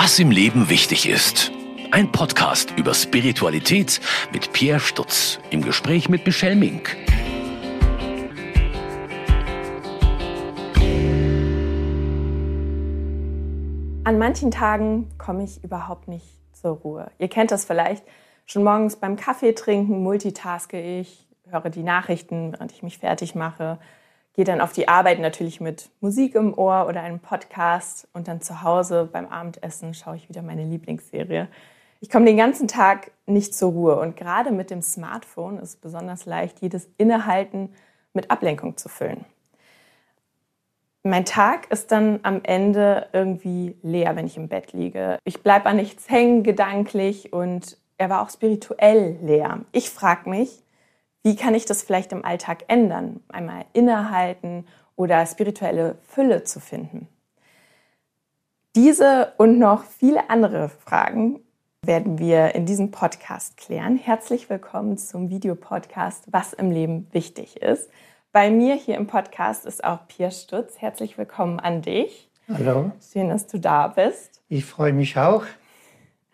Was im Leben wichtig ist. Ein Podcast über Spiritualität mit Pierre Stutz im Gespräch mit Michelle Mink. An manchen Tagen komme ich überhaupt nicht zur Ruhe. Ihr kennt das vielleicht. Schon morgens beim Kaffee trinken multitaske ich, höre die Nachrichten, während ich mich fertig mache, gehe dann auf die Arbeit natürlich mit Musik im Ohr oder einem Podcast und dann zu Hause beim Abendessen schaue ich wieder meine Lieblingsserie. Ich komme den ganzen Tag nicht zur Ruhe und gerade mit dem Smartphone ist es besonders leicht, jedes Innehalten mit Ablenkung zu füllen. Mein Tag ist dann am Ende irgendwie leer, wenn ich im Bett liege. Ich bleibe an nichts hängen gedanklich und er war auch spirituell leer. Ich frage mich, wie kann ich das vielleicht im Alltag ändern? Einmal innehalten oder spirituelle Fülle zu finden. Diese und noch viele andere Fragen werden wir in diesem Podcast klären. Herzlich willkommen zum Videopodcast Was im Leben wichtig ist. Bei mir hier im Podcast ist auch Pierre Stutz. Herzlich willkommen an dich. Hallo. Schön, dass du da bist. Ich freue mich auch.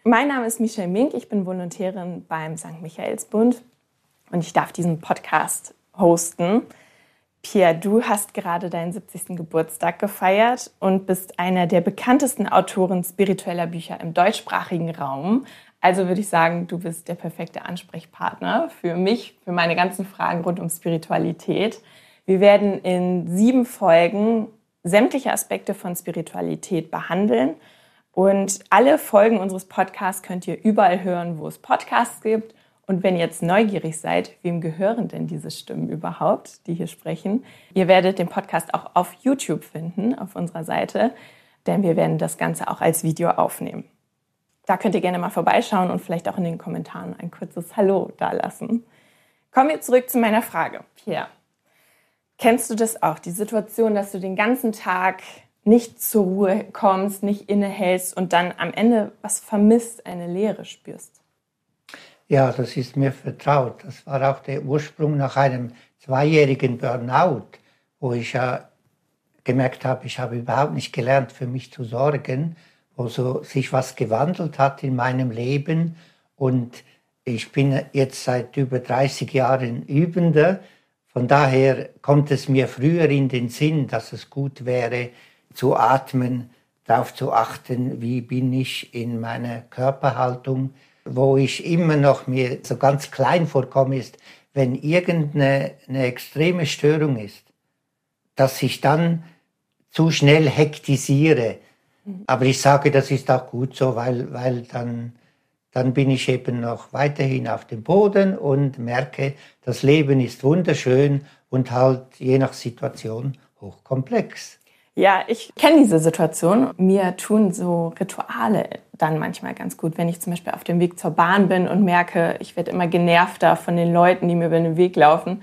Mein Name ist Michelle Mink. Ich bin Volontärin beim St. Michaelsbund und ich darf diesen Podcast hosten. Pierre, du hast gerade deinen 70. Geburtstag gefeiert und bist einer der bekanntesten Autoren spiritueller Bücher im deutschsprachigen Raum. Also würde ich sagen, du bist der perfekte Ansprechpartner für mich, für meine ganzen Fragen rund um Spiritualität. Wir werden in sieben Folgen sämtliche Aspekte von Spiritualität behandeln. Und alle Folgen unseres Podcasts könnt ihr überall hören, wo es Podcasts gibt und wenn ihr jetzt neugierig seid, wem gehören denn diese Stimmen überhaupt, die hier sprechen? Ihr werdet den Podcast auch auf YouTube finden, auf unserer Seite, denn wir werden das Ganze auch als Video aufnehmen. Da könnt ihr gerne mal vorbeischauen und vielleicht auch in den Kommentaren ein kurzes Hallo dalassen. Kommen wir zurück zu meiner Frage. Pierre, kennst du das auch, die Situation, dass du den ganzen Tag nicht zur Ruhe kommst, nicht innehältst und dann am Ende was vermisst, eine Leere spürst? Ja, das ist mir vertraut. Das war auch der Ursprung nach einem zweijährigen Burnout, wo ich ja gemerkt habe, ich habe überhaupt nicht gelernt, für mich zu sorgen, wo so sich was gewandelt hat in meinem Leben. Und ich bin jetzt seit über 30 Jahren Übender. Von daher kommt es mir früher in den Sinn, dass es gut wäre, zu atmen, darauf zu achten, wie bin ich in meiner Körperhaltung, wo ich immer noch mir so ganz klein vorkomme, ist, wenn irgendeine eine extreme Störung ist, dass ich dann zu schnell hektisiere. Mhm. Aber ich sage, das ist auch gut so, weil, weil dann, dann bin ich eben noch weiterhin auf dem Boden und merke, das Leben ist wunderschön und halt je nach Situation hochkomplex. Ja, ich kenne diese Situation. Mir tun so Rituale dann manchmal ganz gut, wenn ich zum Beispiel auf dem Weg zur Bahn bin und merke, ich werde immer genervter von den Leuten, die mir über den Weg laufen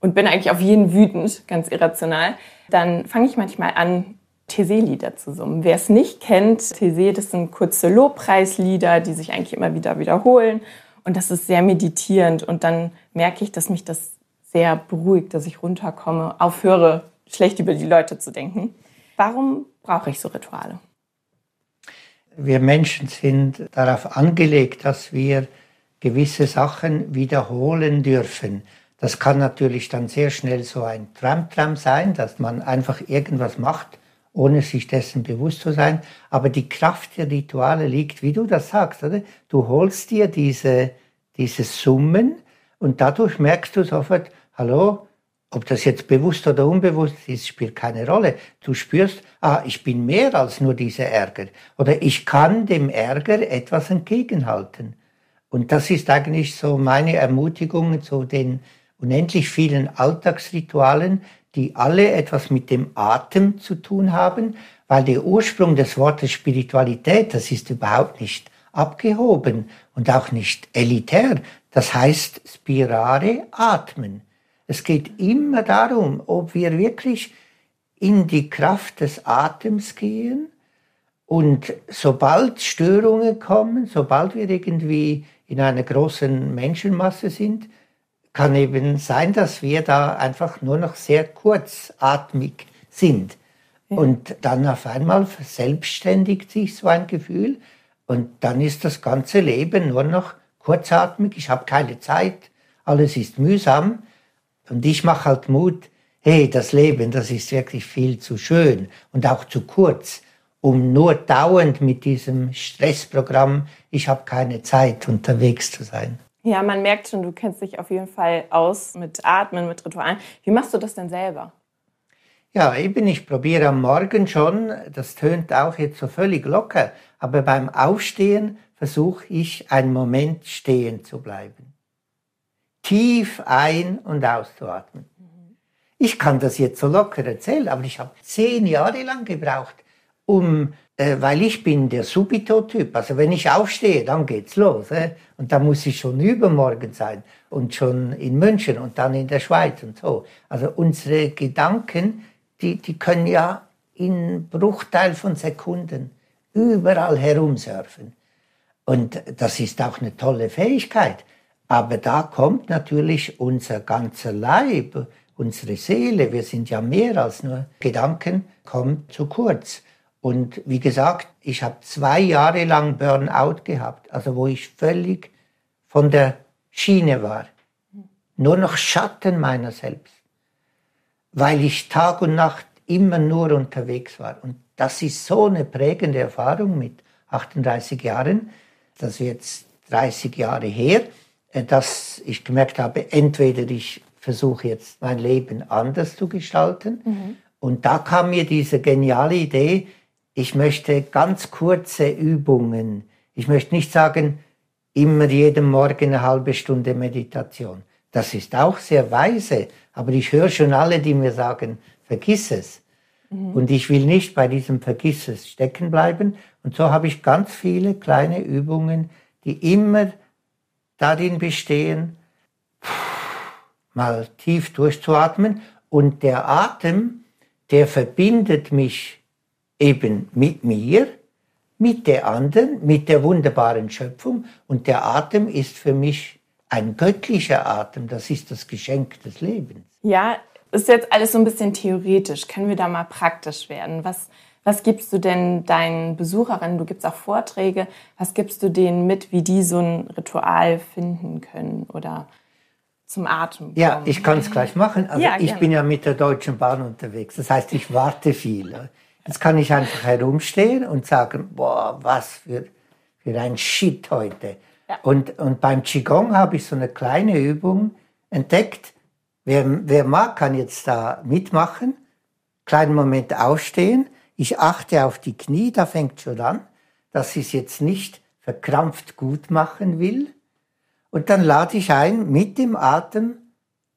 und bin eigentlich auf jeden wütend, ganz irrational. Dann fange ich manchmal an, Tese-Lieder zu summen. Wer es nicht kennt, Tese, das sind kurze Lobpreislieder, die sich eigentlich immer wieder wiederholen. Und das ist sehr meditierend. Und dann merke ich, dass mich das sehr beruhigt, dass ich runterkomme, aufhöre, schlecht über die Leute zu denken. Warum brauche ich so Rituale? Wir Menschen sind darauf angelegt, dass wir gewisse Sachen wiederholen dürfen. Das kann natürlich dann sehr schnell so ein Tram-Tram sein, dass man einfach irgendwas macht, ohne sich dessen bewusst zu sein. Aber die Kraft der Rituale liegt, wie du das sagst, oder? Du holst dir diese, diese Summen und dadurch merkst du sofort, hallo, ob das jetzt bewusst oder unbewusst ist, spielt keine Rolle. Du spürst, ah, ich bin mehr als nur dieser Ärger. Oder ich kann dem Ärger etwas entgegenhalten. Und das ist eigentlich so meine Ermutigung zu den unendlich vielen Alltagsritualen, die alle etwas mit dem Atem zu tun haben, weil der Ursprung des Wortes Spiritualität, das ist überhaupt nicht abgehoben und auch nicht elitär. Das heißt spirare atmen. Es geht immer darum, ob wir wirklich in die Kraft des Atems gehen und sobald Störungen kommen, sobald wir irgendwie in einer großen Menschenmasse sind, kann eben sein, dass wir da einfach nur noch sehr kurzatmig sind. Ja. Und dann auf einmal verselbstständigt sich so ein Gefühl und dann ist das ganze Leben nur noch kurzatmig, ich habe keine Zeit, alles ist mühsam und ich mache halt Mut, hey, das Leben, das ist wirklich viel zu schön und auch zu kurz, um nur dauernd mit diesem Stressprogramm, ich habe keine Zeit, unterwegs zu sein. Ja, man merkt schon, du kennst dich auf jeden Fall aus mit Atmen, mit Ritualen. Wie machst du das denn selber? Ja, eben, ich probiere am Morgen schon, das tönt auch jetzt so völlig locker, aber beim Aufstehen versuche ich einen Moment stehen zu bleiben. Tief ein- und auszuatmen. Ich kann das jetzt so locker erzählen, aber ich habe zehn Jahre lang gebraucht, um, äh, weil ich bin der Subito-Typ. Also wenn ich aufstehe, dann geht's los. Äh? Und da muss ich schon übermorgen sein und schon in München und dann in der Schweiz und so. Also unsere Gedanken, die, die können ja in Bruchteil von Sekunden überall herumsurfen. Und das ist auch eine tolle Fähigkeit. Aber da kommt natürlich unser ganzer Leib, unsere Seele, wir sind ja mehr als nur Gedanken, kommt zu kurz. Und wie gesagt, ich habe zwei Jahre lang Burnout gehabt, also wo ich völlig von der Schiene war. Nur noch Schatten meiner selbst. Weil ich Tag und Nacht immer nur unterwegs war. Und das ist so eine prägende Erfahrung mit 38 Jahren, das ist jetzt 30 Jahre her, dass ich gemerkt habe, entweder ich versuche jetzt mein Leben anders zu gestalten. Mhm. Und da kam mir diese geniale Idee, ich möchte ganz kurze Übungen. Ich möchte nicht sagen, immer jeden Morgen eine halbe Stunde Meditation. Das ist auch sehr weise, aber ich höre schon alle, die mir sagen, vergiss es. Mhm. Und ich will nicht bei diesem Vergiss es stecken bleiben. Und so habe ich ganz viele kleine Übungen, die immer darin bestehen, mal tief durchzuatmen. Und der Atem, der verbindet mich eben mit mir, mit der anderen, mit der wunderbaren Schöpfung. Und der Atem ist für mich ein göttlicher Atem. Das ist das Geschenk des Lebens. Ja, ist jetzt alles so ein bisschen theoretisch. Können wir da mal praktisch werden? Was, was gibst du denn deinen Besucherinnen? Du gibst auch Vorträge. Was gibst du denen mit, wie die so ein Ritual finden können oder zum Atem kommen? Ja, ich kann es gleich machen. Also ja, ich bin ja mit der Deutschen Bahn unterwegs. Das heißt, ich warte viel. Jetzt kann ich einfach herumstehen und sagen, boah, was für, für ein Shit heute. Ja. Und, und beim Qigong habe ich so eine kleine Übung entdeckt. Wer, wer mag, kann jetzt da mitmachen. Kleinen Moment aufstehen. Ich achte auf die Knie, da fängt schon an, dass ich es jetzt nicht verkrampft gut machen will. Und dann lade ich ein, mit dem Atem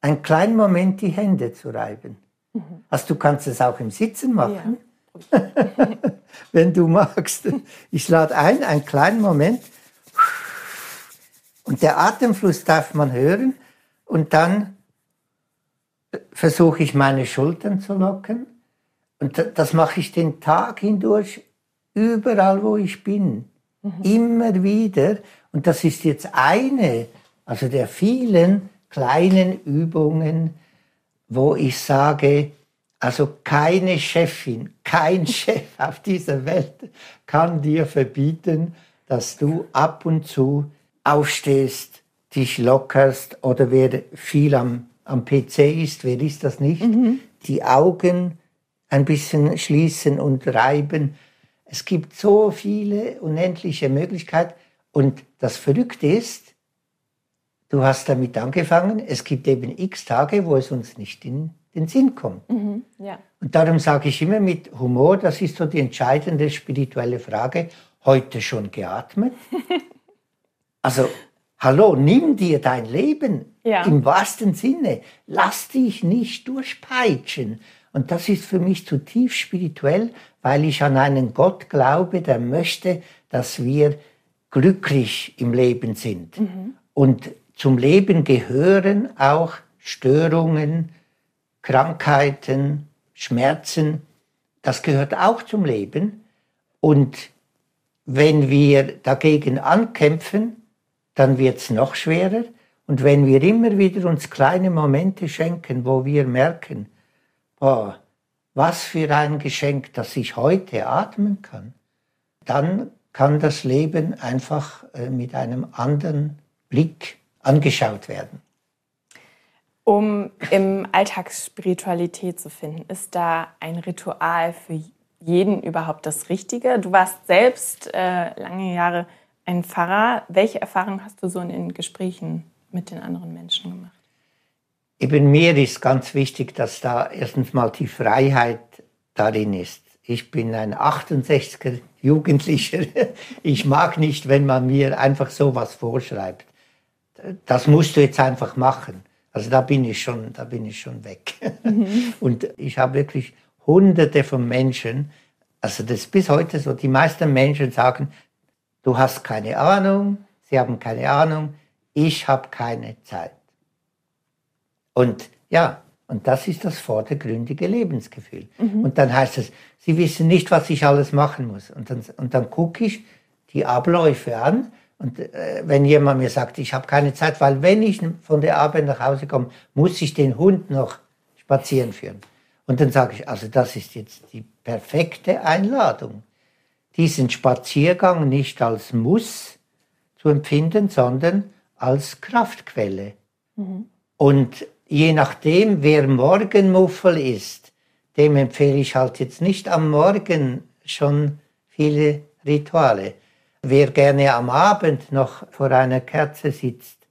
einen kleinen Moment die Hände zu reiben. Mhm. Also du kannst es auch im Sitzen machen, ja. wenn du magst. Ich lade ein, einen kleinen Moment. Und der Atemfluss darf man hören. Und dann versuche ich meine Schultern zu locken. Und das mache ich den Tag hindurch, überall wo ich bin. Mhm. Immer wieder. Und das ist jetzt eine, also der vielen kleinen Übungen, wo ich sage, also keine Chefin, kein Chef auf dieser Welt kann dir verbieten, dass du ab und zu aufstehst, dich lockerst oder wer viel am, am PC ist, wer ist das nicht, mhm. die Augen ein bisschen schließen und reiben. Es gibt so viele unendliche Möglichkeiten. Und das Verrückte ist, du hast damit angefangen, es gibt eben x Tage, wo es uns nicht in den Sinn kommt. Mhm, ja. Und darum sage ich immer mit Humor, das ist so die entscheidende spirituelle Frage, heute schon geatmet? also, hallo, nimm dir dein Leben ja. im wahrsten Sinne, lass dich nicht durchpeitschen. Und das ist für mich zutiefst spirituell, weil ich an einen Gott glaube, der möchte, dass wir glücklich im Leben sind. Mhm. Und zum Leben gehören auch Störungen, Krankheiten, Schmerzen. Das gehört auch zum Leben. Und wenn wir dagegen ankämpfen, dann wird es noch schwerer. Und wenn wir immer wieder uns kleine Momente schenken, wo wir merken, boah, was für ein Geschenk, dass ich heute atmen kann, dann kann das Leben einfach äh, mit einem anderen Blick angeschaut werden. Um im Alltag Spiritualität zu finden, ist da ein Ritual für jeden überhaupt das Richtige? Du warst selbst äh, lange Jahre ein Pfarrer. Welche Erfahrungen hast du so in den Gesprächen mit den anderen Menschen gemacht? Eben mir ist ganz wichtig, dass da erstens mal die Freiheit darin ist. Ich bin ein 68er Jugendlicher. Ich mag nicht, wenn man mir einfach so was vorschreibt. Das musst du jetzt einfach machen. Also da bin ich schon, da bin ich schon weg. Mhm. Und ich habe wirklich hunderte von Menschen, also das ist bis heute so, die meisten Menschen sagen, du hast keine Ahnung, sie haben keine Ahnung, ich habe keine Zeit. Und ja, und das ist das vordergründige Lebensgefühl. Mhm. Und dann heißt es, sie wissen nicht, was ich alles machen muss. Und dann, und dann gucke ich die Abläufe an und äh, wenn jemand mir sagt, ich habe keine Zeit, weil wenn ich von der Arbeit nach Hause komme, muss ich den Hund noch spazieren führen. Und dann sage ich, also das ist jetzt die perfekte Einladung, diesen Spaziergang nicht als Muss zu empfinden, sondern als Kraftquelle. Mhm. Und je nachdem, wer Morgenmuffel ist, dem empfehle ich halt jetzt nicht am Morgen schon viele Rituale. Wer gerne am Abend noch vor einer Kerze sitzt,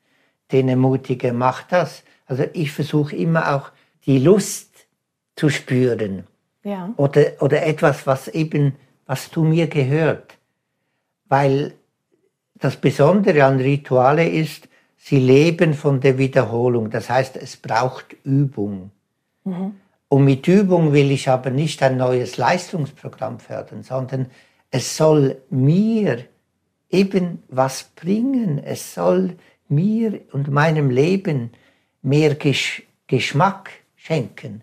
den ermutige, macht das. Also ich versuche immer auch die Lust zu spüren. Ja. Oder, oder etwas, was eben, was zu mir gehört. Weil das Besondere an Rituale ist, sie leben von der Wiederholung. Das heißt, es braucht Übung. Mhm. Und mit Übung will ich aber nicht ein neues Leistungsprogramm fördern, sondern es soll mir eben was bringen. Es soll mir und meinem Leben mehr Gesch Geschmack schenken.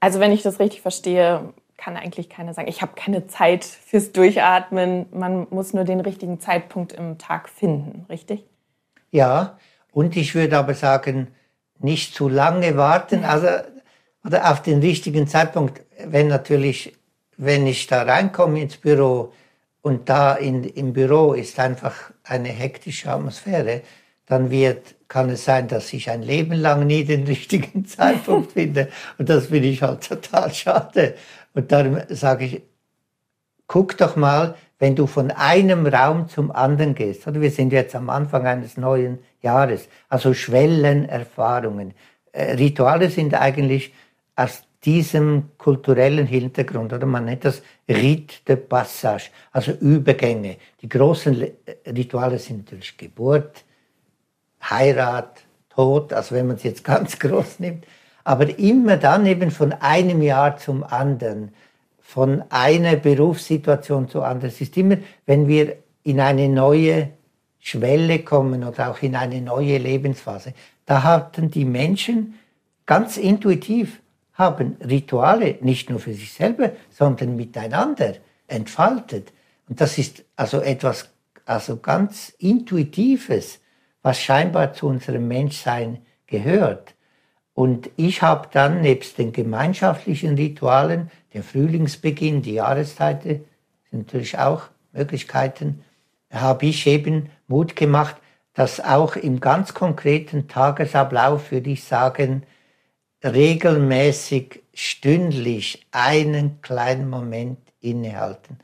Also wenn ich das richtig verstehe, kann eigentlich keiner sagen, ich habe keine Zeit fürs Durchatmen. Man muss nur den richtigen Zeitpunkt im Tag finden, richtig? Ja, und ich würde aber sagen, nicht zu lange warten, also oder auf den richtigen Zeitpunkt, wenn natürlich, wenn ich da reinkomme ins Büro, und da in, im Büro ist einfach eine hektische Atmosphäre, dann wird, kann es sein, dass ich ein Leben lang nie den richtigen Zeitpunkt finde. Und das finde ich halt total schade. Und darum sage ich, guck doch mal, wenn du von einem Raum zum anderen gehst, oder wir sind jetzt am Anfang eines neuen Jahres, also Schwellenerfahrungen. Äh, Rituale sind eigentlich aus diesem kulturellen Hintergrund, oder man nennt das Rite de Passage, also Übergänge. Die großen Rituale sind natürlich Geburt, Heirat, Tod, also wenn man es jetzt ganz groß nimmt, aber immer dann eben von einem Jahr zum anderen, von einer Berufssituation zur anderen. Es ist immer, wenn wir in eine neue Schwelle kommen oder auch in eine neue Lebensphase, da hatten die Menschen ganz intuitiv haben Rituale nicht nur für sich selber, sondern miteinander entfaltet. Und das ist also etwas also ganz Intuitives, was scheinbar zu unserem Menschsein gehört. Und ich habe dann nebst den gemeinschaftlichen Ritualen, der Frühlingsbeginn, die Jahreszeiten, sind natürlich auch Möglichkeiten, habe ich eben Mut gemacht, dass auch im ganz konkreten Tagesablauf, würde ich sagen, regelmäßig stündlich einen kleinen Moment innehalten.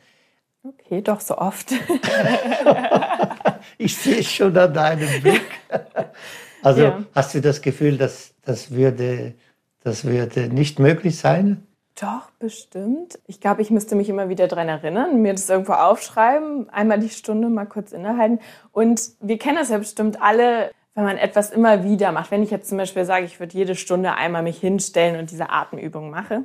Okay, doch so oft. ich sehe es schon an deinem Blick. Also ja. hast du das Gefühl, dass das würde, das würde nicht möglich sein? Doch, bestimmt. Ich glaube, ich müsste mich immer wieder daran erinnern, mir das irgendwo aufschreiben, einmal die Stunde mal kurz innehalten. Und wir kennen das ja bestimmt alle, wenn man etwas immer wieder macht. Wenn ich jetzt zum Beispiel sage, ich würde jede Stunde einmal mich hinstellen und diese Atemübung mache,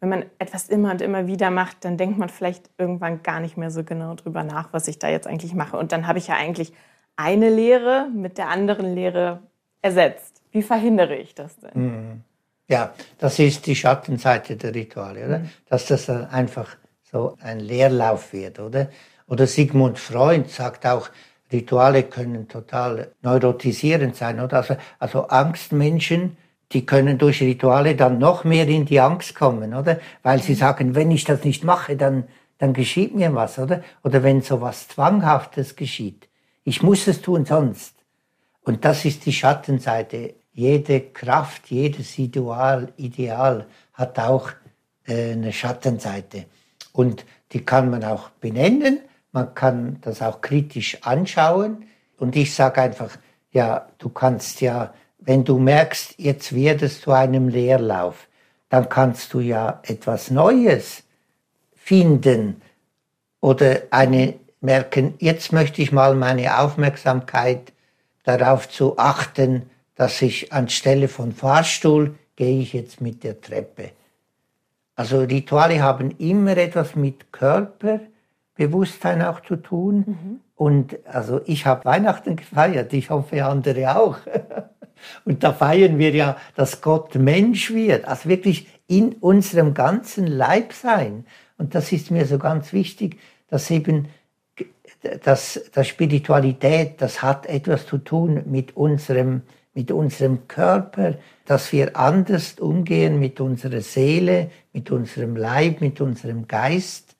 wenn man etwas immer und immer wieder macht, dann denkt man vielleicht irgendwann gar nicht mehr so genau drüber nach, was ich da jetzt eigentlich mache. Und dann habe ich ja eigentlich eine Lehre mit der anderen Lehre ersetzt. Wie verhindere ich das denn? Mhm. Ja, das ist die Schattenseite der Rituale, oder? Mhm. Dass das einfach so ein Leerlauf wird, oder? Oder Sigmund Freund sagt auch, Rituale können total neurotisierend sein. Oder? Also, also Angstmenschen die können durch Rituale dann noch mehr in die Angst kommen, oder? Weil sie sagen, wenn ich das nicht mache, dann, dann geschieht mir was, oder? Oder wenn so was Zwanghaftes geschieht. Ich muss es tun sonst. Und das ist die Schattenseite. Jede Kraft, jedes Ideal, Ideal hat auch äh, eine Schattenseite. Und die kann man auch benennen, man kann das auch kritisch anschauen. Und ich sage einfach, ja, du kannst ja wenn du merkst, jetzt wird es zu einem Leerlauf, dann kannst du ja etwas Neues finden oder eine merken, jetzt möchte ich mal meine Aufmerksamkeit darauf zu achten, dass ich anstelle von Fahrstuhl gehe ich jetzt mit der Treppe. Also Rituale haben immer etwas mit Körperbewusstsein auch zu tun. Mhm. Und also ich habe Weihnachten gefeiert, ich hoffe andere auch. Und da feiern wir ja, dass Gott Mensch wird, also wirklich in unserem ganzen Leib sein. Und das ist mir so ganz wichtig, dass eben dass, dass Spiritualität, das hat etwas zu tun mit unserem, mit unserem Körper, dass wir anders umgehen mit unserer Seele, mit unserem Leib, mit unserem Geist.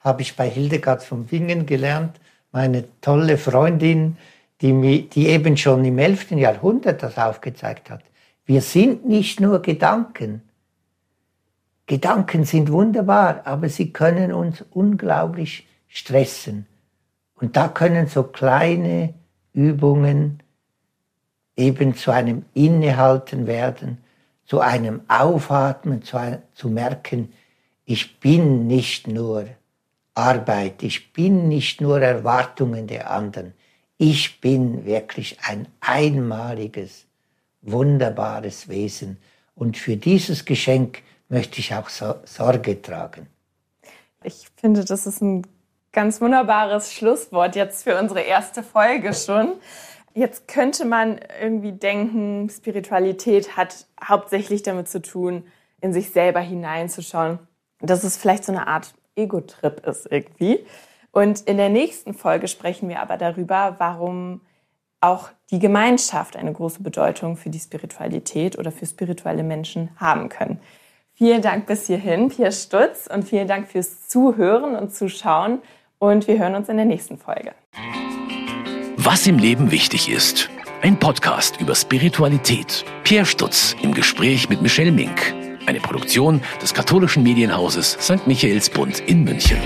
Habe ich bei Hildegard von Bingen gelernt, meine tolle Freundin, die, die eben schon im 11. Jahrhundert das aufgezeigt hat. Wir sind nicht nur Gedanken. Gedanken sind wunderbar, aber sie können uns unglaublich stressen. Und da können so kleine Übungen eben zu einem Innehalten werden, zu einem Aufatmen, zu, zu merken, ich bin nicht nur Arbeit, ich bin nicht nur Erwartungen der anderen, ich bin wirklich ein einmaliges, wunderbares Wesen und für dieses Geschenk möchte ich auch so Sorge tragen. Ich finde, das ist ein ganz wunderbares Schlusswort jetzt für unsere erste Folge schon. Jetzt könnte man irgendwie denken, Spiritualität hat hauptsächlich damit zu tun, in sich selber hineinzuschauen. Dass es vielleicht so eine Art Ego-Trip ist irgendwie. Und in der nächsten Folge sprechen wir aber darüber, warum auch die Gemeinschaft eine große Bedeutung für die Spiritualität oder für spirituelle Menschen haben können. Vielen Dank bis hierhin, Pierre Stutz, und vielen Dank fürs Zuhören und Zuschauen. Und wir hören uns in der nächsten Folge. Was im Leben wichtig ist. Ein Podcast über Spiritualität. Pierre Stutz im Gespräch mit Michelle Mink. Eine Produktion des katholischen Medienhauses St. Michaelsbund in München.